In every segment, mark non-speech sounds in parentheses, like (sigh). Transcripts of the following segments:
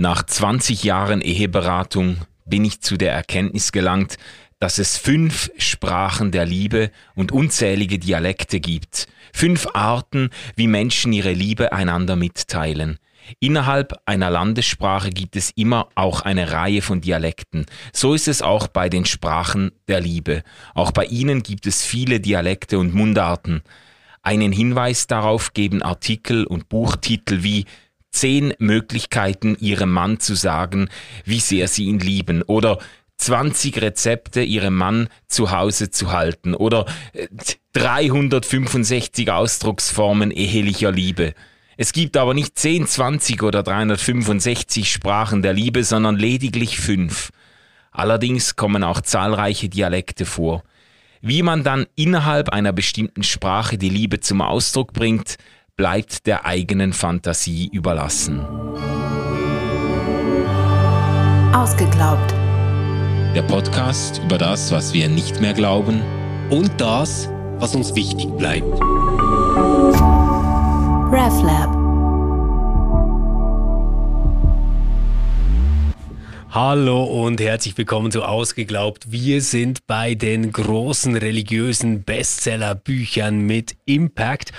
Nach 20 Jahren Eheberatung bin ich zu der Erkenntnis gelangt, dass es fünf Sprachen der Liebe und unzählige Dialekte gibt, fünf Arten, wie Menschen ihre Liebe einander mitteilen. Innerhalb einer Landessprache gibt es immer auch eine Reihe von Dialekten. So ist es auch bei den Sprachen der Liebe. Auch bei ihnen gibt es viele Dialekte und Mundarten. Einen Hinweis darauf geben Artikel und Buchtitel wie zehn Möglichkeiten, ihrem Mann zu sagen, wie sehr sie ihn lieben oder 20 Rezepte, ihrem Mann zu Hause zu halten oder 365 äh, Ausdrucksformen ehelicher Liebe. Es gibt aber nicht 10, 20 oder 365 Sprachen der Liebe, sondern lediglich fünf. Allerdings kommen auch zahlreiche Dialekte vor. Wie man dann innerhalb einer bestimmten Sprache die Liebe zum Ausdruck bringt, bleibt der eigenen Fantasie überlassen. Ausgeglaubt. Der Podcast über das, was wir nicht mehr glauben und das, was uns wichtig bleibt. RefLab. Hallo und herzlich willkommen zu Ausgeglaubt. Wir sind bei den großen religiösen Bestsellerbüchern mit Impact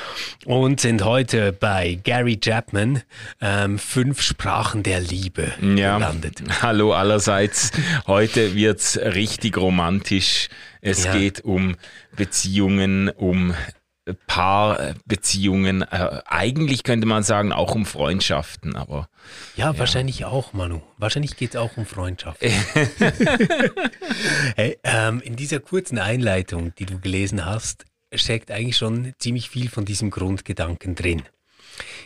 und sind heute bei Gary Chapman, ähm, Fünf Sprachen der Liebe, ja. gelandet. Hallo allerseits. Heute wird's richtig romantisch. Es ja. geht um Beziehungen, um Paarbeziehungen, äh, eigentlich könnte man sagen auch um Freundschaften, aber. Ja, ja. wahrscheinlich auch, Manu. Wahrscheinlich geht es auch um Freundschaften. (laughs) hey, ähm, in dieser kurzen Einleitung, die du gelesen hast, steckt eigentlich schon ziemlich viel von diesem Grundgedanken drin.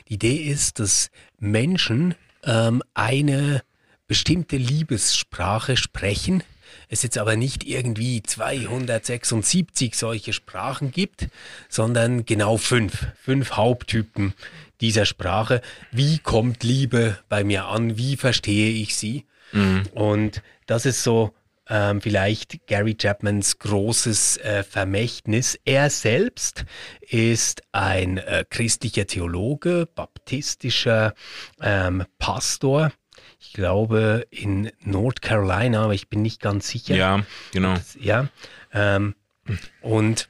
Die Idee ist, dass Menschen ähm, eine bestimmte Liebessprache sprechen, es jetzt aber nicht irgendwie 276 solche Sprachen gibt, sondern genau fünf, fünf Haupttypen dieser Sprache. Wie kommt Liebe bei mir an? Wie verstehe ich sie? Mhm. Und das ist so ähm, vielleicht Gary Chapmans großes äh, Vermächtnis. Er selbst ist ein äh, christlicher Theologe, baptistischer ähm, Pastor ich glaube in North Carolina, aber ich bin nicht ganz sicher. Ja, genau. ja, ähm, und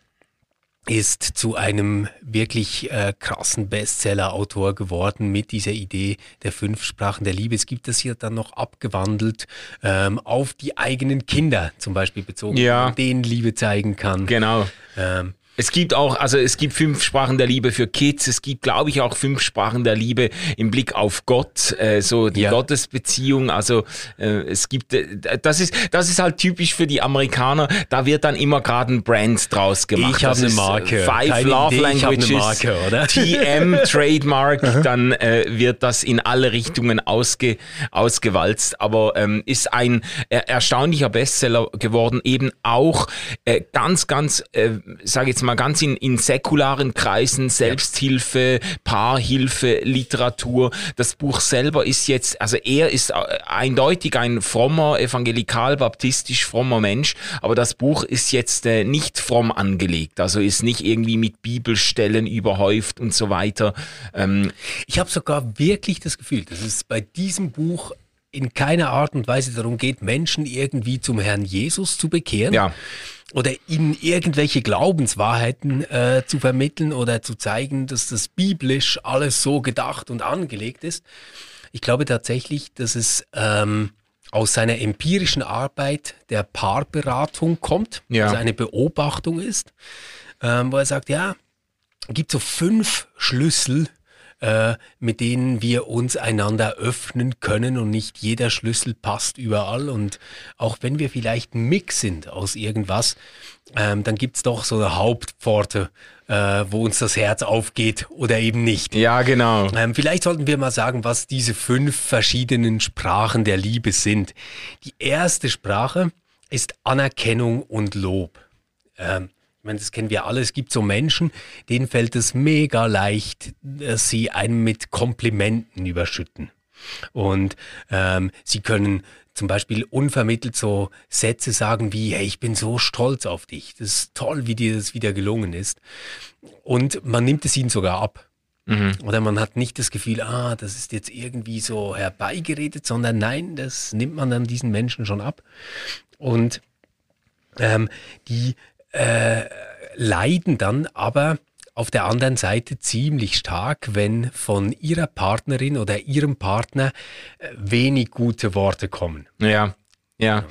ist zu einem wirklich äh, krassen Bestseller-Autor geworden mit dieser Idee der fünf Sprachen der Liebe. Es gibt das hier dann noch abgewandelt ähm, auf die eigenen Kinder zum Beispiel bezogen, ja. denen Liebe zeigen kann. Genau. Ähm, es gibt auch, also es gibt fünf Sprachen der Liebe für Kids. Es gibt, glaube ich, auch fünf Sprachen der Liebe im Blick auf Gott, äh, so die ja. Gottesbeziehung. Also äh, es gibt, äh, das ist, das ist halt typisch für die Amerikaner. Da wird dann immer gerade ein Brand draus gemacht. Ich habe eine Marke. Five Keine Love Idee, Languages. Ich Marke, oder? (laughs) (laughs) TM Trademark. dann äh, wird das in alle Richtungen ausge, ausgewalzt. Aber ähm, ist ein erstaunlicher Bestseller geworden. Eben auch äh, ganz, ganz, äh, sage jetzt mal mal ganz in, in säkularen Kreisen, Selbsthilfe, Paarhilfe, Literatur. Das Buch selber ist jetzt, also er ist äh, eindeutig ein frommer, evangelikal-baptistisch frommer Mensch, aber das Buch ist jetzt äh, nicht fromm angelegt, also ist nicht irgendwie mit Bibelstellen überhäuft und so weiter. Ähm, ich habe sogar wirklich das Gefühl, dass es bei diesem Buch in keiner Art und Weise darum geht, Menschen irgendwie zum Herrn Jesus zu bekehren. Ja oder ihnen irgendwelche Glaubenswahrheiten äh, zu vermitteln oder zu zeigen, dass das biblisch alles so gedacht und angelegt ist. Ich glaube tatsächlich, dass es ähm, aus seiner empirischen Arbeit der Paarberatung kommt, ja. also eine Beobachtung ist, ähm, wo er sagt, ja, gibt so fünf Schlüssel, äh, mit denen wir uns einander öffnen können und nicht jeder Schlüssel passt überall. Und auch wenn wir vielleicht ein Mix sind aus irgendwas, ähm, dann gibt es doch so Hauptpforte, äh, wo uns das Herz aufgeht oder eben nicht. Ja, genau. Ähm, vielleicht sollten wir mal sagen, was diese fünf verschiedenen Sprachen der Liebe sind. Die erste Sprache ist Anerkennung und Lob. Ähm, meine, das kennen wir alle. Es gibt so Menschen, denen fällt es mega leicht, dass sie einen mit Komplimenten überschütten. Und ähm, sie können zum Beispiel unvermittelt so Sätze sagen wie, hey, ich bin so stolz auf dich. Das ist toll, wie dir das wieder gelungen ist. Und man nimmt es ihnen sogar ab. Mhm. Oder man hat nicht das Gefühl, ah, das ist jetzt irgendwie so herbeigeredet, sondern nein, das nimmt man dann diesen Menschen schon ab. Und ähm, die äh, leiden dann aber auf der anderen Seite ziemlich stark, wenn von ihrer Partnerin oder ihrem Partner äh, wenig gute Worte kommen. Ja, ja.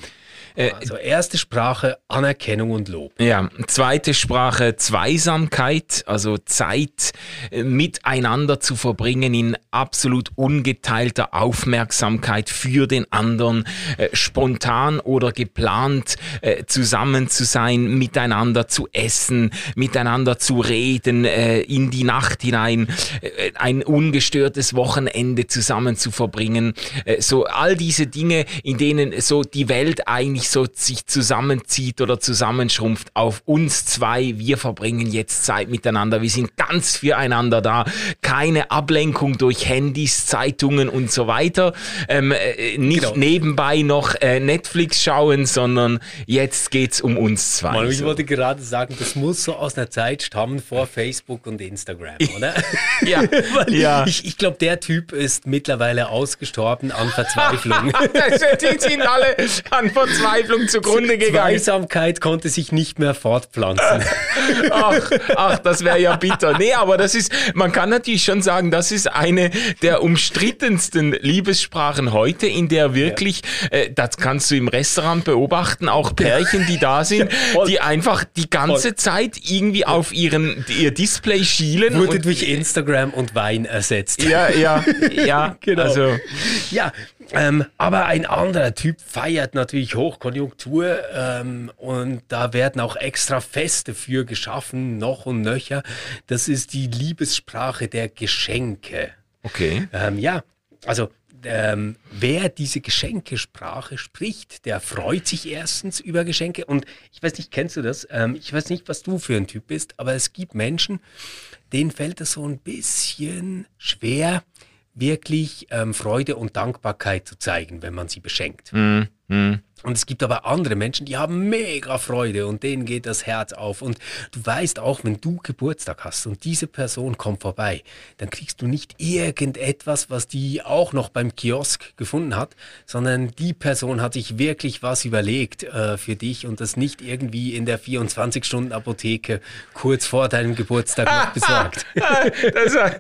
Äh, also erste Sprache Anerkennung und Lob. Ja, zweite Sprache Zweisamkeit, also Zeit äh, miteinander zu verbringen in absolut ungeteilter Aufmerksamkeit für den anderen, äh, spontan oder geplant zusammen zu sein, miteinander zu essen, miteinander zu reden, in die Nacht hinein, ein ungestörtes Wochenende zusammen zu verbringen. So all diese Dinge, in denen so die Welt eigentlich nicht so sich zusammenzieht oder zusammenschrumpft auf uns zwei. Wir verbringen jetzt Zeit miteinander. Wir sind ganz füreinander da. Keine Ablenkung durch Handys, Zeitungen und so weiter. Ähm, äh, nicht genau. nebenbei noch äh, Netflix schauen, sondern jetzt geht's um uns zwei. Manu, ich so. wollte gerade sagen, das muss so aus einer Zeit stammen vor Facebook und Instagram, (laughs) oder? (laughs) ja. (laughs) ja. Ich, ich glaube, der Typ ist mittlerweile ausgestorben an Verzweiflung. die sind alle an Verzweiflung. Verzweiflung zugrunde gegangen. Zweisamkeit konnte sich nicht mehr fortpflanzen. (laughs) ach, ach, das wäre ja bitter. Nee, aber das ist, man kann natürlich schon sagen, das ist eine der umstrittensten Liebessprachen heute, in der wirklich, ja. äh, das kannst du im Restaurant beobachten, auch Pärchen, die da sind, (laughs) ja, die einfach die ganze voll. Zeit irgendwie auf ihren, ihr Display schielen. Wurde durch Instagram und Wein ersetzt. Ja, ja, ja, (laughs) genau. Also. Ja, ähm, aber ein anderer Typ feiert natürlich Hochkonjunktur ähm, und da werden auch extra Feste für geschaffen, noch und nöcher. Das ist die Liebessprache der Geschenke. Okay. Ähm, ja, also ähm, wer diese Geschenkesprache spricht, der freut sich erstens über Geschenke. Und ich weiß nicht, kennst du das? Ähm, ich weiß nicht, was du für ein Typ bist, aber es gibt Menschen, denen fällt es so ein bisschen schwer, wirklich ähm, Freude und Dankbarkeit zu zeigen, wenn man sie beschenkt. Mm, mm. Und es gibt aber andere Menschen, die haben mega Freude und denen geht das Herz auf. Und du weißt auch, wenn du Geburtstag hast und diese Person kommt vorbei, dann kriegst du nicht irgendetwas, was die auch noch beim Kiosk gefunden hat, sondern die Person hat sich wirklich was überlegt äh, für dich und das nicht irgendwie in der 24-Stunden-Apotheke kurz vor deinem Geburtstag noch (laughs) besorgt. das, war,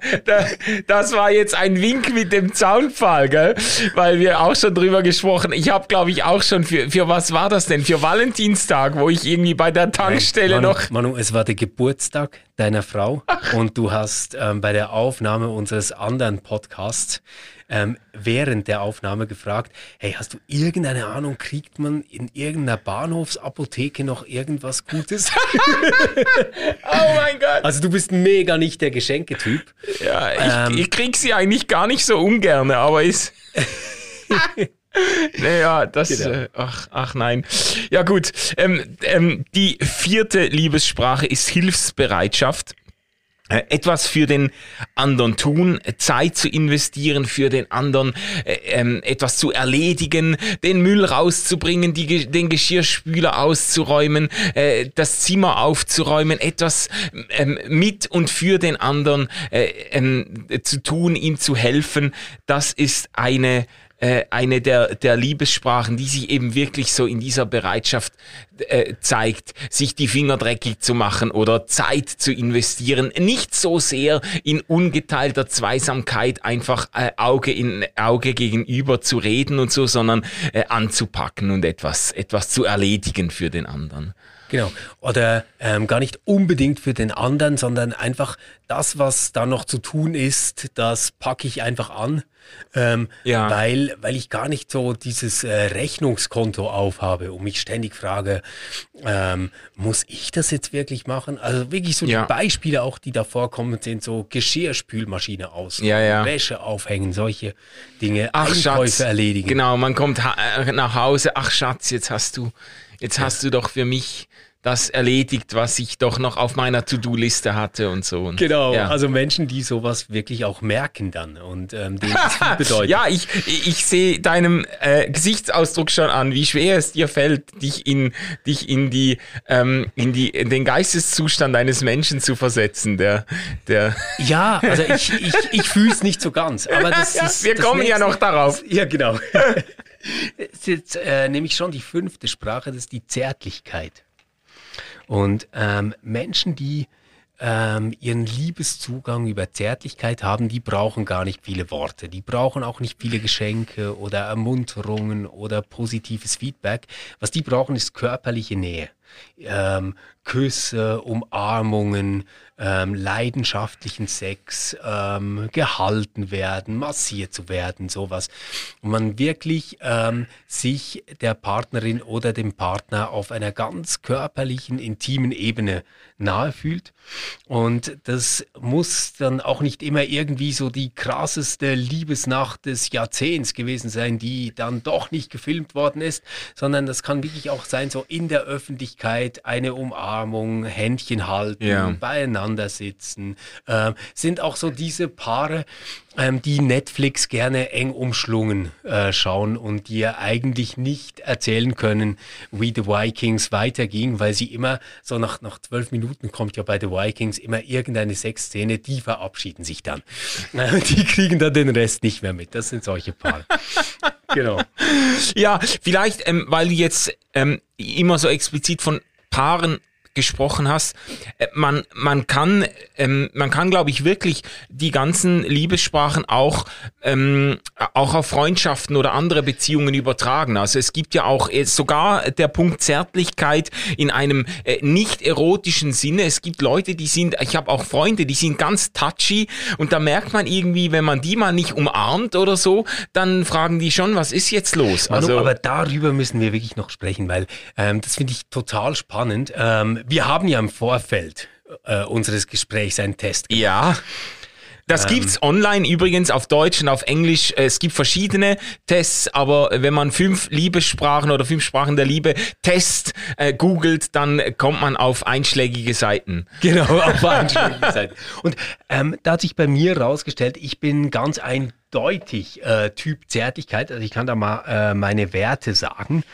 das war jetzt ein Wink mit dem Zaunpfahl, gell? weil wir auch schon drüber gesprochen. Ich habe, glaube ich, auch schon für für, für was war das denn? Für Valentinstag, wo ich irgendwie bei der Tankstelle Nein, Manu, noch. Manu, es war der Geburtstag deiner Frau Ach. und du hast ähm, bei der Aufnahme unseres anderen Podcasts ähm, während der Aufnahme gefragt, hey, hast du irgendeine Ahnung, kriegt man in irgendeiner Bahnhofsapotheke noch irgendwas Gutes? (laughs) oh mein Gott. Also du bist mega nicht der Geschenketyp. Ja, ich, ähm, ich krieg sie eigentlich gar nicht so ungern, aber ist... (laughs) Naja, das, genau. äh, ach, ach nein. Ja gut, ähm, ähm, die vierte Liebessprache ist Hilfsbereitschaft. Äh, etwas für den anderen tun, Zeit zu investieren für den anderen, äh, ähm, etwas zu erledigen, den Müll rauszubringen, die, den Geschirrspüler auszuräumen, äh, das Zimmer aufzuräumen, etwas ähm, mit und für den anderen äh, ähm, zu tun, ihm zu helfen. Das ist eine äh, eine der, der Liebessprachen, die sich eben wirklich so in dieser Bereitschaft äh, zeigt, sich die Finger dreckig zu machen oder Zeit zu investieren. Nicht so sehr in ungeteilter Zweisamkeit einfach äh, Auge in Auge gegenüber zu reden und so, sondern äh, anzupacken und etwas, etwas zu erledigen für den anderen. Genau. Oder ähm, gar nicht unbedingt für den anderen, sondern einfach das, was da noch zu tun ist, das packe ich einfach an. Ähm, ja. weil, weil ich gar nicht so dieses äh, Rechnungskonto aufhabe und mich ständig frage, ähm, muss ich das jetzt wirklich machen? Also wirklich so ja. die Beispiele auch, die da vorkommen, sind so Geschirrspülmaschine aus, ja, ja. Wäsche aufhängen, solche Dinge, ach, Einkäufe Schatz, erledigen. Genau, man kommt äh, nach Hause, ach Schatz, jetzt hast du, jetzt hast du doch für mich das erledigt, was ich doch noch auf meiner To-Do-Liste hatte und so. Und, genau, ja. also Menschen, die sowas wirklich auch merken dann und ähm, denen das (laughs) bedeutet. ja, ich, ich sehe deinem äh, Gesichtsausdruck schon an, wie schwer es dir fällt, dich in, dich in, die, ähm, in, die, in den Geisteszustand eines Menschen zu versetzen. Der, der (laughs) ja, also ich, ich, ich fühle es nicht so ganz. Aber das (laughs) ja, ist, wir das kommen nächste, ja noch darauf. Ja, genau. Ist jetzt äh, nämlich schon die fünfte Sprache, das ist die Zärtlichkeit. Und ähm, Menschen, die ähm, ihren Liebeszugang über Zärtlichkeit haben, die brauchen gar nicht viele Worte. Die brauchen auch nicht viele Geschenke oder Ermunterungen oder positives Feedback. Was die brauchen, ist körperliche Nähe. Ähm, Küsse, Umarmungen, ähm, leidenschaftlichen Sex, ähm, gehalten werden, massiert zu werden, sowas. Und man wirklich ähm, sich der Partnerin oder dem Partner auf einer ganz körperlichen, intimen Ebene nahe fühlt. Und das muss dann auch nicht immer irgendwie so die krasseste Liebesnacht des Jahrzehnts gewesen sein, die dann doch nicht gefilmt worden ist, sondern das kann wirklich auch sein, so in der Öffentlichkeit eine Umarmung, Händchen halten, ja. beieinander sitzen. Äh, sind auch so diese Paare, ähm, die Netflix gerne eng umschlungen äh, schauen und die ja eigentlich nicht erzählen können, wie The Vikings weiterging, weil sie immer so nach, nach zwölf Minuten kommt ja bei The Vikings immer irgendeine Sexszene, die verabschieden sich dann. (laughs) Die kriegen dann den Rest nicht mehr mit. Das sind solche Paare. Genau. (laughs) Ja, vielleicht, ähm, weil du jetzt ähm, immer so explizit von Paaren gesprochen hast, äh, man, man kann, ähm, man kann, glaube ich, wirklich die ganzen Liebessprachen auch, ähm, auch auf Freundschaften oder andere Beziehungen übertragen. Also es gibt ja auch äh, sogar der Punkt Zärtlichkeit in einem äh, nicht erotischen Sinne. Es gibt Leute, die sind, ich habe auch Freunde, die sind ganz touchy und da merkt man irgendwie, wenn man die mal nicht umarmt oder so, dann fragen die schon, was ist jetzt los? Manu, also, aber darüber müssen wir wirklich noch sprechen, weil ähm, das finde ich total spannend. Ähm, wir haben ja im Vorfeld äh, unseres Gesprächs einen Test gemacht. Ja. Das ähm. gibt's online übrigens auf Deutsch und auf Englisch. Es gibt verschiedene Tests, aber wenn man fünf Liebessprachen oder fünf Sprachen der Liebe Test äh, googelt, dann kommt man auf einschlägige Seiten. Genau, auf (laughs) einschlägige Seiten. Und ähm, da hat sich bei mir rausgestellt, ich bin ganz eindeutig äh, Typ Zärtlichkeit. Also ich kann da mal äh, meine Werte sagen.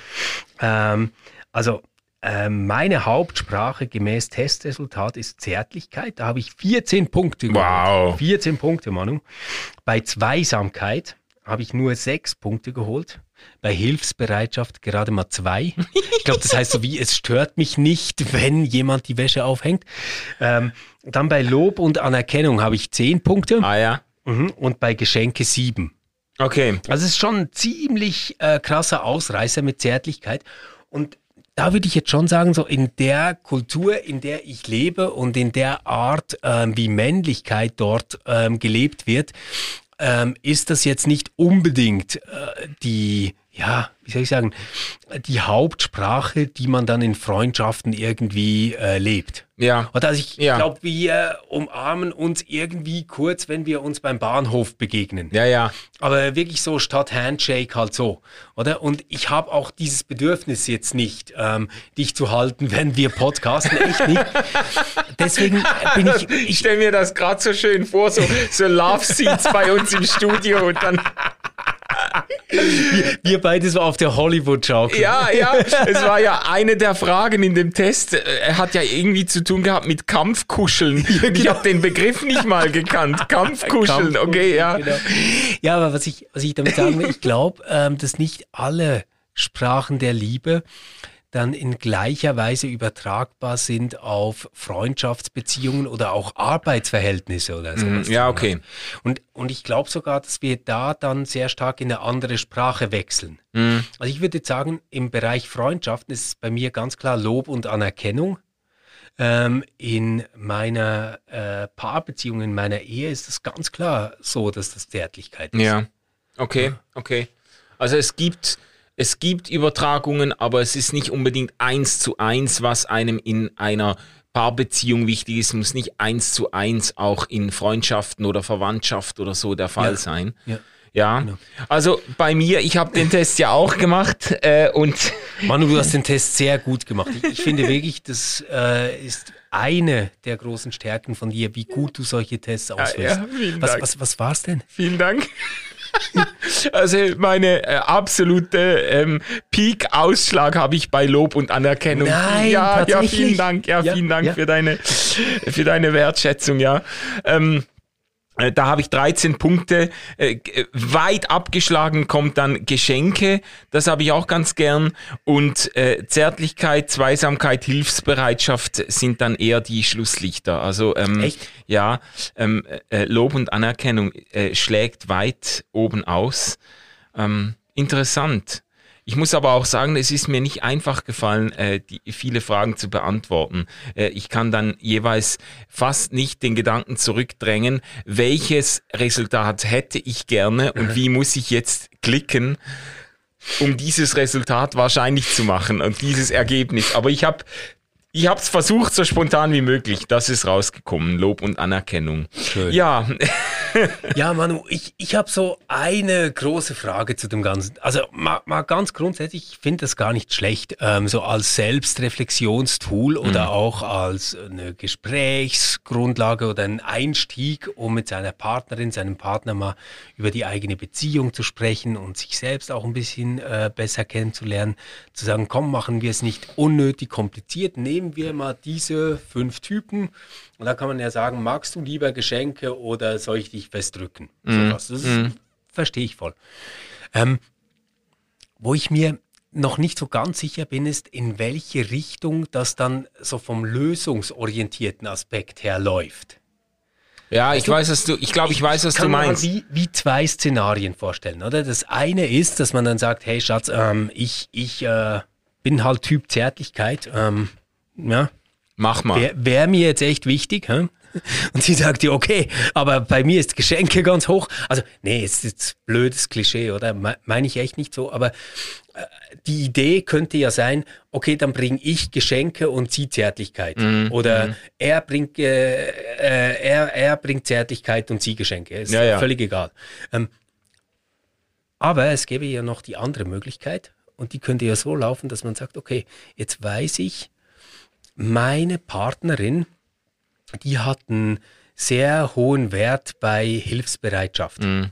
Ähm, also meine Hauptsprache gemäß Testresultat ist Zärtlichkeit. Da habe ich 14 Punkte geholt. Wow. 14 Punkte, Manu. Bei Zweisamkeit habe ich nur 6 Punkte geholt. Bei Hilfsbereitschaft gerade mal 2. Ich glaube, das heißt so wie, es stört mich nicht, wenn jemand die Wäsche aufhängt. Ähm, dann bei Lob und Anerkennung habe ich 10 Punkte. Ah ja. Mhm. Und bei Geschenke 7. Okay. Also es ist schon ein ziemlich äh, krasser Ausreißer mit Zärtlichkeit. Und da würde ich jetzt schon sagen, so in der Kultur, in der ich lebe und in der Art, ähm, wie Männlichkeit dort ähm, gelebt wird, ähm, ist das jetzt nicht unbedingt äh, die, ja, wie soll ich sagen, die Hauptsprache, die man dann in Freundschaften irgendwie äh, lebt. Ja. Oder also ich ja. glaube, wir umarmen uns irgendwie kurz, wenn wir uns beim Bahnhof begegnen. Ja, ja. Aber wirklich so statt Handshake halt so, oder? Und ich habe auch dieses Bedürfnis jetzt nicht, ähm, dich zu halten, (laughs) wenn wir podcasten, echt nicht. Deswegen bin ich. Ich stelle mir das gerade so schön vor, so, so Love Seats bei uns im Studio und dann. Wir, wir beide so auf der Hollywood-Schaukel. Ja, ja. Es war ja eine der Fragen in dem Test. Er hat ja irgendwie zu tun gehabt mit Kampfkuscheln. Ja, genau. Ich habe den Begriff nicht mal gekannt. (laughs) Kampfkuscheln, okay, ja. Genau. Ja, aber was ich, was ich damit sagen will, ich glaube, ähm, dass nicht alle Sprachen der Liebe dann in gleicher Weise übertragbar sind auf Freundschaftsbeziehungen oder auch Arbeitsverhältnisse oder so. Mm, ja, okay. Und, und ich glaube sogar, dass wir da dann sehr stark in eine andere Sprache wechseln. Mm. Also ich würde jetzt sagen, im Bereich Freundschaften ist es bei mir ganz klar Lob und Anerkennung. Ähm, in meiner äh, Paarbeziehung, in meiner Ehe ist es ganz klar so, dass das Zärtlichkeit ist. Ja, okay, okay. Also es gibt es gibt Übertragungen, aber es ist nicht unbedingt eins zu eins, was einem in einer Paarbeziehung wichtig ist, muss nicht eins zu eins auch in Freundschaften oder Verwandtschaft oder so der Fall ja. sein. Ja. Ja, genau. also bei mir, ich habe den Test ja auch gemacht äh, und... Manu, du hast den Test sehr gut gemacht. Ich, ich finde wirklich, das äh, ist eine der großen Stärken von dir, wie gut du solche Tests ausführst. Ja, ja, was, was, was war es denn? Vielen Dank. (laughs) Also meine äh, absolute ähm, Peak-Ausschlag habe ich bei Lob und Anerkennung. Nein, ja, ja, vielen Dank, ja, ja vielen Dank ja. für deine für deine Wertschätzung, ja. Ähm, äh, da habe ich 13 Punkte. Äh, weit abgeschlagen kommt dann Geschenke, das habe ich auch ganz gern. Und äh, Zärtlichkeit, Zweisamkeit, Hilfsbereitschaft sind dann eher die Schlusslichter. Also ähm, Echt? ja, ähm, äh, Lob und Anerkennung äh, schlägt weit oben aus. Ähm, interessant. Ich muss aber auch sagen, es ist mir nicht einfach gefallen, äh, die, viele Fragen zu beantworten. Äh, ich kann dann jeweils fast nicht den Gedanken zurückdrängen, welches Resultat hätte ich gerne und wie muss ich jetzt klicken, um dieses Resultat wahrscheinlich zu machen und dieses Ergebnis. Aber ich habe ich habe es versucht, so spontan wie möglich. Das ist rausgekommen. Lob und Anerkennung. Schön. Ja. (laughs) ja, Manu, ich, ich habe so eine große Frage zu dem Ganzen. Also mal, mal ganz grundsätzlich, ich finde das gar nicht schlecht, ähm, so als Selbstreflexionstool oder mhm. auch als eine Gesprächsgrundlage oder ein Einstieg, um mit seiner Partnerin, seinem Partner mal über die eigene Beziehung zu sprechen und sich selbst auch ein bisschen äh, besser kennenzulernen. Zu sagen, komm, machen wir es nicht unnötig kompliziert. Nehmen wir mal diese fünf Typen und da kann man ja sagen, magst du lieber Geschenke oder soll ich dich festdrücken? Mm. Das mm. verstehe ich voll. Ähm, wo ich mir noch nicht so ganz sicher bin, ist, in welche Richtung das dann so vom lösungsorientierten Aspekt her läuft. Ja, ich also, weiß, was du, ich glaube, ich, ich, weiß, was du meinst. Wie, wie zwei Szenarien vorstellen, oder? Das eine ist, dass man dann sagt, hey Schatz, ähm, ich, ich äh, bin halt Typ Zärtlichkeit, ähm, ja, Mach mal. Wäre wär mir jetzt echt wichtig. Hm? Und sie sagt dir, okay, aber bei mir ist Geschenke ganz hoch. Also, nee, ist jetzt blödes Klischee, oder? Meine ich echt nicht so. Aber äh, die Idee könnte ja sein, okay, dann bringe ich Geschenke und sie Zärtlichkeit. Mm, oder mm. er bringt äh, äh, er, er bringt Zärtlichkeit und sie Geschenke. Ist ja, ja. völlig egal. Ähm, aber es gäbe ja noch die andere Möglichkeit. Und die könnte ja so laufen, dass man sagt, okay, jetzt weiß ich, meine Partnerin, die hat einen sehr hohen Wert bei Hilfsbereitschaft. Mhm.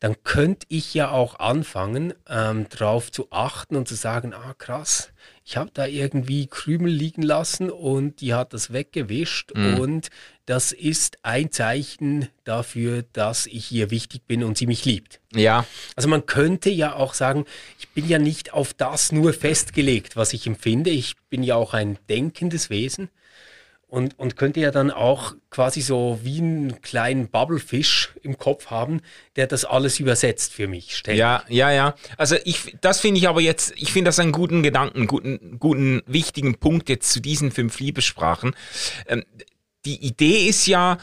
Dann könnte ich ja auch anfangen, ähm, darauf zu achten und zu sagen, ah krass, ich habe da irgendwie Krümel liegen lassen und die hat das weggewischt mhm. und das ist ein Zeichen dafür, dass ich ihr wichtig bin und sie mich liebt. Ja. Also man könnte ja auch sagen, ich bin ja nicht auf das nur festgelegt, was ich empfinde. Ich bin ja auch ein denkendes Wesen und, und könnte ja dann auch quasi so wie einen kleinen Bubblefish im Kopf haben, der das alles übersetzt für mich. Ständig. Ja, ja, ja. Also ich, das finde ich aber jetzt, ich finde das einen guten Gedanken, guten, guten, wichtigen Punkt jetzt zu diesen fünf Liebessprachen. Ähm, die Idee ist ja,